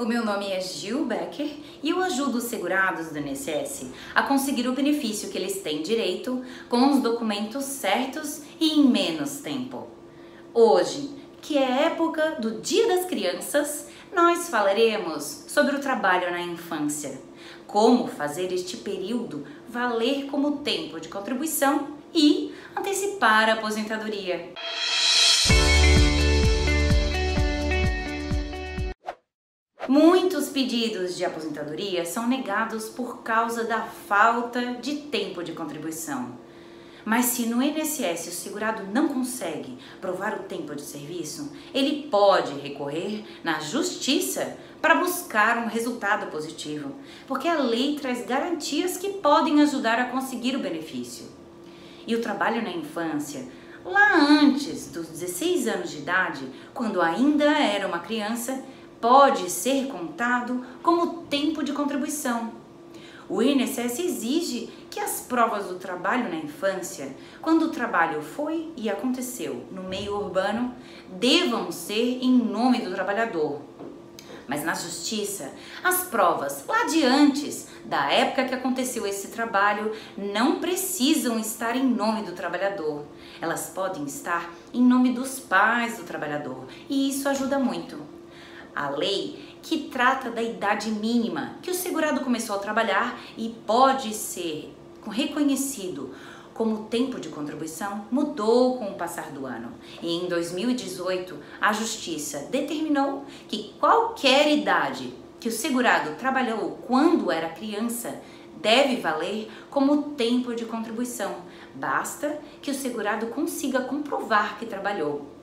o meu nome é Gil Becker e eu ajudo os segurados do INSS a conseguir o benefício que eles têm direito com os documentos certos e em menos tempo. Hoje, que é época do Dia das Crianças, nós falaremos sobre o trabalho na infância, como fazer este período valer como tempo de contribuição e antecipar a aposentadoria. Muitos pedidos de aposentadoria são negados por causa da falta de tempo de contribuição. Mas se no INSS o segurado não consegue provar o tempo de serviço, ele pode recorrer na justiça para buscar um resultado positivo, porque a lei traz garantias que podem ajudar a conseguir o benefício. E o trabalho na infância, lá antes dos 16 anos de idade, quando ainda era uma criança, pode ser contado como tempo de contribuição. O INSS exige que as provas do trabalho na infância, quando o trabalho foi e aconteceu no meio urbano, devam ser em nome do trabalhador. Mas na justiça, as provas lá de antes, da época que aconteceu esse trabalho, não precisam estar em nome do trabalhador. Elas podem estar em nome dos pais do trabalhador, e isso ajuda muito a lei que trata da idade mínima que o segurado começou a trabalhar e pode ser reconhecido como tempo de contribuição mudou com o passar do ano. E em 2018, a Justiça determinou que qualquer idade que o segurado trabalhou quando era criança deve valer como tempo de contribuição. Basta que o segurado consiga comprovar que trabalhou.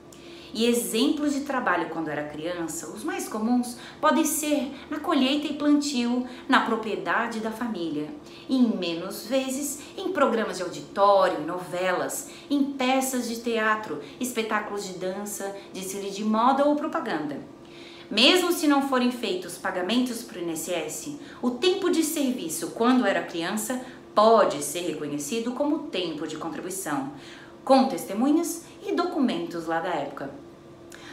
E exemplos de trabalho quando era criança, os mais comuns, podem ser na colheita e plantio, na propriedade da família, e em menos vezes em programas de auditório, novelas, em peças de teatro, espetáculos de dança, desfile de moda ou propaganda. Mesmo se não forem feitos pagamentos para o INSS, o tempo de serviço quando era criança pode ser reconhecido como tempo de contribuição, com testemunhas e documentos lá da época.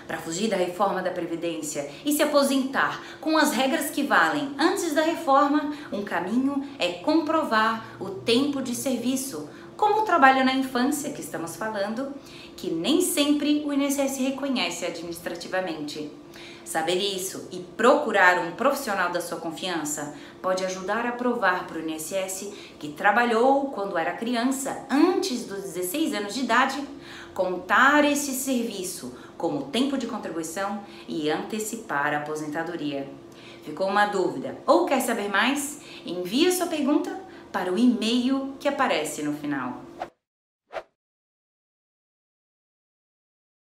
Para fugir da reforma da Previdência e se aposentar com as regras que valem antes da reforma, um caminho é comprovar o tempo de serviço, como o trabalho na infância que estamos falando, que nem sempre o INSS reconhece administrativamente. Saber isso e procurar um profissional da sua confiança pode ajudar a provar para o INSS que trabalhou quando era criança, antes dos 16 anos de idade, contar esse serviço como tempo de contribuição e antecipar a aposentadoria. Ficou uma dúvida ou quer saber mais? Envie sua pergunta para o e-mail que aparece no final.